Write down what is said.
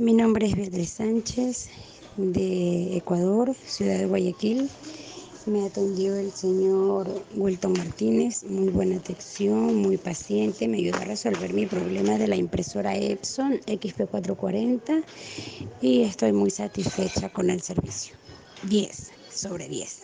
Mi nombre es Beatriz Sánchez, de Ecuador, ciudad de Guayaquil. Me atendió el señor Wilton Martínez, muy buena atención, muy paciente, me ayudó a resolver mi problema de la impresora Epson XP440 y estoy muy satisfecha con el servicio. 10 sobre 10.